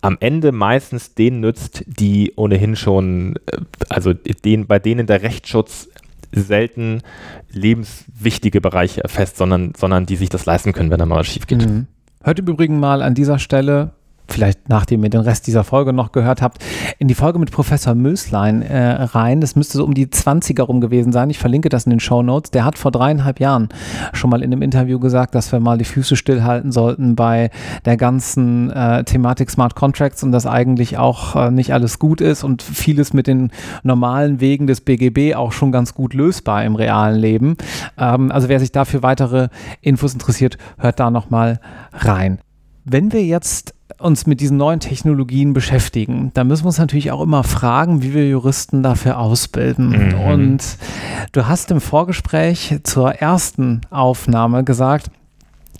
am Ende meistens denen nützt, die ohnehin schon, äh, also den, bei denen der Rechtsschutz selten lebenswichtige Bereiche erfasst, sondern, sondern die sich das leisten können, wenn da mal was schief geht. Mhm. Hört im Übrigen mal an dieser Stelle vielleicht nachdem ihr den Rest dieser Folge noch gehört habt, in die Folge mit Professor Möslein äh, rein. Das müsste so um die 20er rum gewesen sein. Ich verlinke das in den Show Notes. Der hat vor dreieinhalb Jahren schon mal in einem Interview gesagt, dass wir mal die Füße stillhalten sollten bei der ganzen äh, Thematik Smart Contracts und dass eigentlich auch äh, nicht alles gut ist und vieles mit den normalen Wegen des BGB auch schon ganz gut lösbar im realen Leben. Ähm, also wer sich dafür weitere Infos interessiert, hört da nochmal rein. Wenn wir jetzt uns mit diesen neuen Technologien beschäftigen, dann müssen wir uns natürlich auch immer fragen, wie wir Juristen dafür ausbilden. Mhm. Und du hast im Vorgespräch zur ersten Aufnahme gesagt,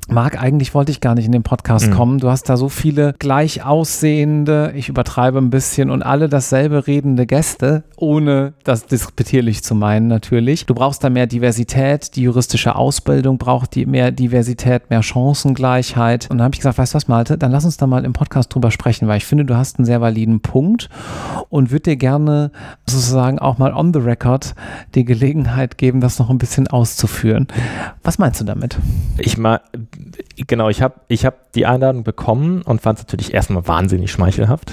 Marc, eigentlich wollte ich gar nicht in den Podcast mhm. kommen. Du hast da so viele gleich aussehende, ich übertreibe ein bisschen, und alle dasselbe redende Gäste, ohne das disputierlich zu meinen natürlich. Du brauchst da mehr Diversität, die juristische Ausbildung braucht die mehr Diversität, mehr Chancengleichheit. Und dann habe ich gesagt, weißt du was, Malte, dann lass uns da mal im Podcast drüber sprechen, weil ich finde, du hast einen sehr validen Punkt und würde dir gerne sozusagen auch mal on the record die Gelegenheit geben, das noch ein bisschen auszuführen. Was meinst du damit? Ich mal genau, ich habe ich hab die Einladung bekommen und fand es natürlich erstmal wahnsinnig schmeichelhaft.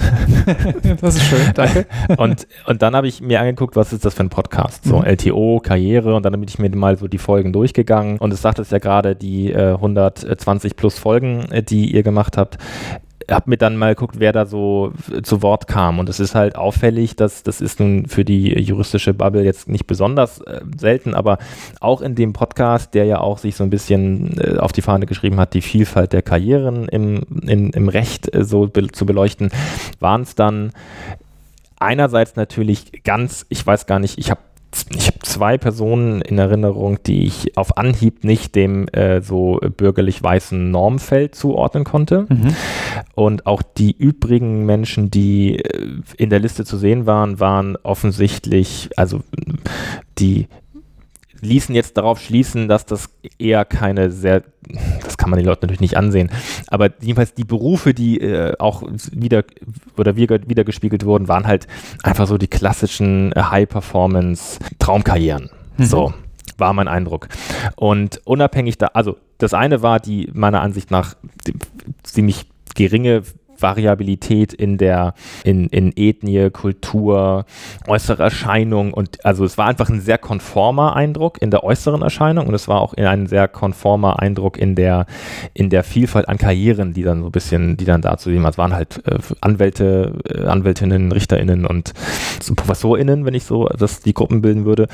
<laughs> das ist schön, danke. <laughs> und, und dann habe ich mir angeguckt, was ist das für ein Podcast? So mhm. LTO, Karriere und dann bin ich mir mal so die Folgen durchgegangen und es sagt es ja gerade, die äh, 120 plus Folgen, äh, die ihr gemacht habt, habe mir dann mal geguckt, wer da so zu Wort kam. Und es ist halt auffällig, dass das ist nun für die juristische Bubble jetzt nicht besonders äh, selten, aber auch in dem Podcast, der ja auch sich so ein bisschen äh, auf die Fahne geschrieben hat, die Vielfalt der Karrieren im, in, im Recht äh, so be zu beleuchten, waren es dann einerseits natürlich ganz, ich weiß gar nicht, ich habe ich habe zwei Personen in Erinnerung, die ich auf Anhieb nicht dem äh, so bürgerlich weißen Normfeld zuordnen konnte. Mhm. Und auch die übrigen Menschen, die äh, in der Liste zu sehen waren, waren offensichtlich, also die ließen jetzt darauf schließen, dass das eher keine sehr, das kann man den Leuten natürlich nicht ansehen, aber jedenfalls die Berufe, die äh, auch wieder oder wieder, wieder gespiegelt wurden, waren halt einfach so die klassischen High-Performance-Traumkarrieren. Mhm. So war mein Eindruck. Und unabhängig da, also das eine war die meiner Ansicht nach ziemlich geringe Variabilität in der, in, in Ethnie, Kultur, äußere Erscheinung und also es war einfach ein sehr konformer Eindruck in der äußeren Erscheinung und es war auch ein sehr konformer Eindruck in der, in der Vielfalt an Karrieren, die dann so ein bisschen, die dann da sehen waren. Es waren halt äh, Anwälte, äh, Anwältinnen, RichterInnen und so ProfessorInnen, wenn ich so das die Gruppen bilden würde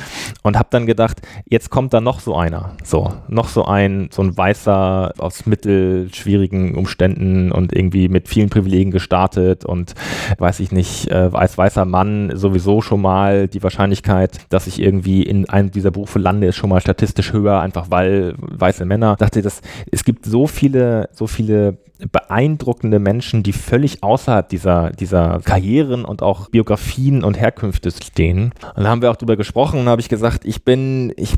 und habe dann gedacht, jetzt kommt da noch so einer, so, noch so ein, so ein weißer aus mittelschwierigen Umständen und irgendwie mit vielen Privilegien gestartet und weiß ich nicht, äh, als weißer Mann sowieso schon mal die Wahrscheinlichkeit, dass ich irgendwie in einem dieser Berufe lande, ist schon mal statistisch höher, einfach weil weiße Männer. Dachte, das, es gibt so viele, so viele beeindruckende Menschen, die völlig außerhalb dieser, dieser Karrieren und auch Biografien und Herkünfte stehen. Und da haben wir auch drüber gesprochen und habe ich gesagt, ich bin, ich,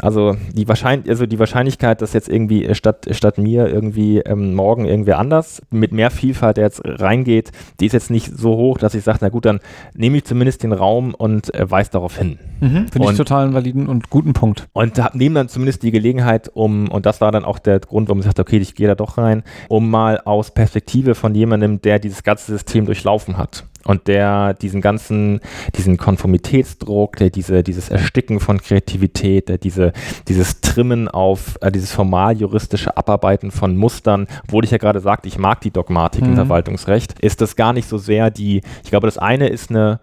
also die, Wahrscheinlich also die Wahrscheinlichkeit, dass jetzt irgendwie statt, statt mir irgendwie ähm, morgen irgendwer anders mit mehr Vielfalt, der jetzt reingeht, die ist jetzt nicht so hoch, dass ich sage, na gut, dann nehme ich zumindest den Raum und äh, weise darauf hin. Mhm, Finde ich total einen validen und guten Punkt. Und nehme dann zumindest die Gelegenheit, um, und das war dann auch der Grund, warum ich sagte, okay, ich gehe da doch rein, um mal aus Perspektive von jemandem, der dieses ganze System durchlaufen hat und der diesen ganzen, diesen Konformitätsdruck, der diese, dieses Ersticken von Kreativität, der diese, dieses Trimmen auf, äh, dieses formal juristische Abarbeiten von Mustern, obwohl ich ja gerade sagte, ich mag die Dogmatik mhm. im Verwaltungsrecht, ist das gar nicht so sehr die, ich glaube, das eine ist eine,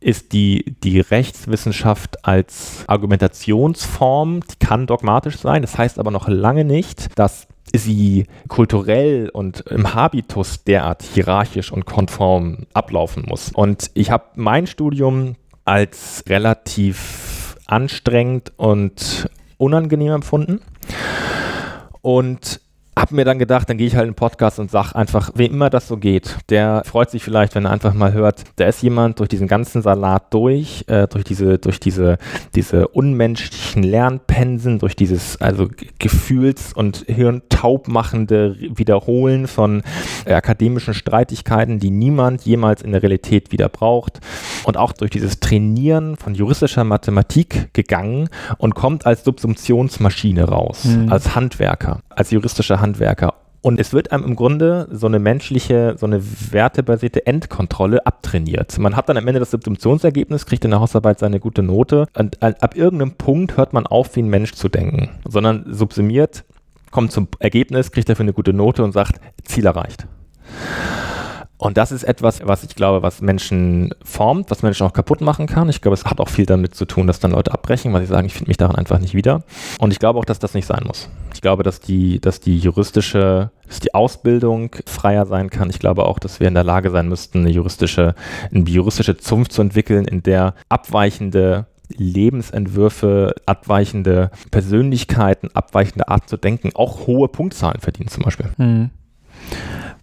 ist die, die Rechtswissenschaft als Argumentationsform, die kann dogmatisch sein, das heißt aber noch lange nicht, dass sie kulturell und im Habitus derart hierarchisch und konform ablaufen muss. Und ich habe mein Studium als relativ anstrengend und unangenehm empfunden und habe mir dann gedacht, dann gehe ich halt in den Podcast und sage einfach, wem immer das so geht, der freut sich vielleicht, wenn er einfach mal hört, da ist jemand durch diesen ganzen Salat durch, äh, durch diese, durch diese, diese unmenschlichen Lernpensen, durch dieses also Gefühls- und Hirntaub machende Wiederholen von äh, akademischen Streitigkeiten, die niemand jemals in der Realität wieder braucht. Und auch durch dieses Trainieren von juristischer Mathematik gegangen und kommt als Subsumptionsmaschine raus, mhm. als Handwerker, als juristischer Handwerker. Und es wird einem im Grunde so eine menschliche, so eine wertebasierte Endkontrolle abtrainiert. Man hat dann am Ende das Subsumptionsergebnis, kriegt in der Hausarbeit seine gute Note und ab irgendeinem Punkt hört man auf, wie ein Mensch zu denken, sondern subsumiert, kommt zum Ergebnis, kriegt dafür eine gute Note und sagt, Ziel erreicht. Und das ist etwas, was ich glaube, was Menschen formt, was Menschen auch kaputt machen kann. Ich glaube, es hat auch viel damit zu tun, dass dann Leute abbrechen, weil sie sagen, ich finde mich daran einfach nicht wieder. Und ich glaube auch, dass das nicht sein muss. Ich glaube, dass die, dass die juristische, dass die Ausbildung freier sein kann. Ich glaube auch, dass wir in der Lage sein müssten, eine juristische, eine juristische Zunft zu entwickeln, in der abweichende Lebensentwürfe, abweichende Persönlichkeiten, abweichende Art zu denken, auch hohe Punktzahlen verdienen zum Beispiel. Mhm.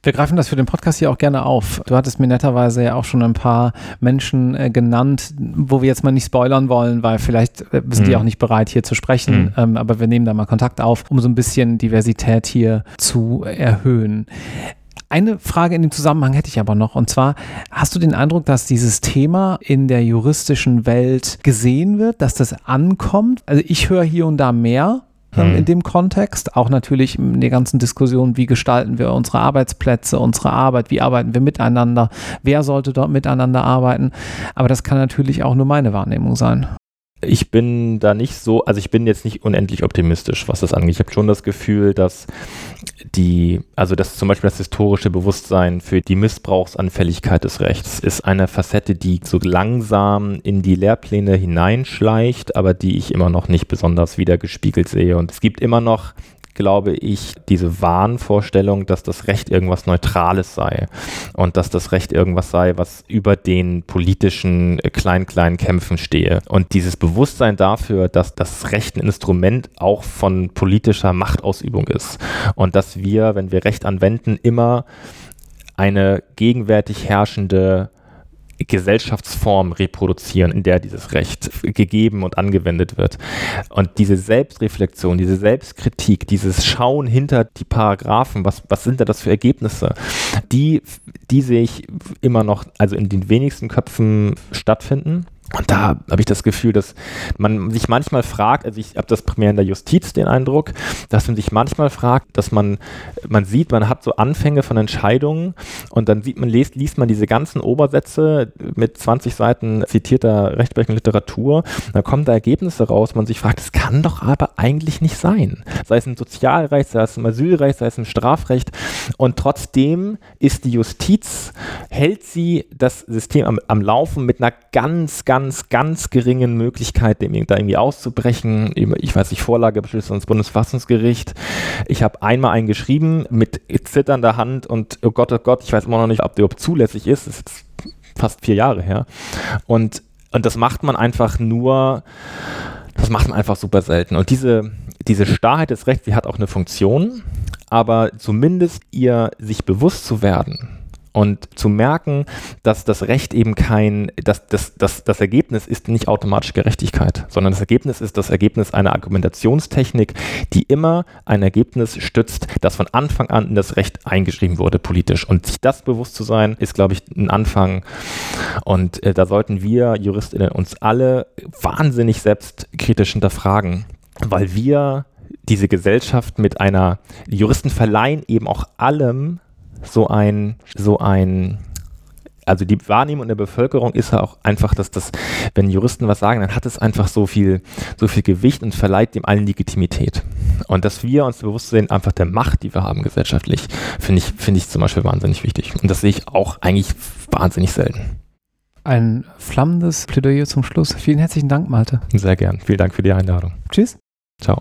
Wir greifen das für den Podcast hier auch gerne auf. Du hattest mir netterweise ja auch schon ein paar Menschen äh, genannt, wo wir jetzt mal nicht spoilern wollen, weil vielleicht äh, sind mhm. die auch nicht bereit, hier zu sprechen. Mhm. Ähm, aber wir nehmen da mal Kontakt auf, um so ein bisschen Diversität hier zu erhöhen. Eine Frage in dem Zusammenhang hätte ich aber noch. Und zwar, hast du den Eindruck, dass dieses Thema in der juristischen Welt gesehen wird, dass das ankommt? Also ich höre hier und da mehr hm. in dem Kontext. Auch natürlich in der ganzen Diskussion, wie gestalten wir unsere Arbeitsplätze, unsere Arbeit, wie arbeiten wir miteinander, wer sollte dort miteinander arbeiten. Aber das kann natürlich auch nur meine Wahrnehmung sein ich bin da nicht so, also ich bin jetzt nicht unendlich optimistisch, was das angeht. Ich habe schon das Gefühl, dass die, also dass zum Beispiel das historische Bewusstsein für die Missbrauchsanfälligkeit des Rechts ist eine Facette, die so langsam in die Lehrpläne hineinschleicht, aber die ich immer noch nicht besonders wiedergespiegelt sehe. Und es gibt immer noch glaube ich, diese Wahnvorstellung, dass das Recht irgendwas Neutrales sei und dass das Recht irgendwas sei, was über den politischen äh, klein-kleinen Kämpfen stehe. Und dieses Bewusstsein dafür, dass das Recht ein Instrument auch von politischer Machtausübung ist und dass wir, wenn wir Recht anwenden, immer eine gegenwärtig herrschende Gesellschaftsform reproduzieren, in der dieses Recht gegeben und angewendet wird. Und diese Selbstreflexion, diese Selbstkritik, dieses Schauen hinter die Paragraphen, was, was sind da das für Ergebnisse, die, die sehe ich immer noch, also in den wenigsten Köpfen stattfinden. Und da habe ich das Gefühl, dass man sich manchmal fragt, also ich habe das primär in der Justiz den Eindruck, dass man sich manchmal fragt, dass man, man sieht, man hat so Anfänge von Entscheidungen und dann sieht man, liest, liest man diese ganzen Obersätze mit 20 Seiten zitierter rechtsprechender Literatur, dann kommen da Ergebnisse raus, man sich fragt, das kann doch aber eigentlich nicht sein. Sei es im Sozialrecht, sei es im Asylrecht, sei es im Strafrecht und trotzdem ist die Justiz, hält sie das System am, am Laufen mit einer ganz, ganz ganz, ganz geringen Möglichkeit, dem da irgendwie auszubrechen. Ich weiß nicht, Vorlage Beschlüsse ans Bundesverfassungsgericht. Ich habe einmal einen geschrieben mit zitternder Hand und oh Gott, oh Gott, ich weiß immer noch nicht, ob der überhaupt zulässig ist. Das ist fast vier Jahre her. Und, und das macht man einfach nur, das macht man einfach super selten. Und diese, diese Starrheit des Rechts, die hat auch eine Funktion, aber zumindest ihr sich bewusst zu werden, und zu merken, dass das Recht eben kein, dass das, das, das Ergebnis ist nicht automatisch Gerechtigkeit, sondern das Ergebnis ist das Ergebnis einer Argumentationstechnik, die immer ein Ergebnis stützt, das von Anfang an in das Recht eingeschrieben wurde, politisch. Und sich das bewusst zu sein, ist, glaube ich, ein Anfang. Und äh, da sollten wir JuristInnen uns alle wahnsinnig selbstkritisch hinterfragen, weil wir diese Gesellschaft mit einer, Juristen verleihen eben auch allem so ein, so ein, also die Wahrnehmung der Bevölkerung ist ja auch einfach, dass das, wenn Juristen was sagen, dann hat es einfach so viel, so viel Gewicht und verleiht dem allen Legitimität. Und dass wir uns bewusst sind, einfach der Macht, die wir haben gesellschaftlich, finde ich, finde ich zum Beispiel wahnsinnig wichtig. Und das sehe ich auch eigentlich wahnsinnig selten. Ein flammendes Plädoyer zum Schluss. Vielen herzlichen Dank, Malte. Sehr gern. Vielen Dank für die Einladung. Tschüss. Ciao.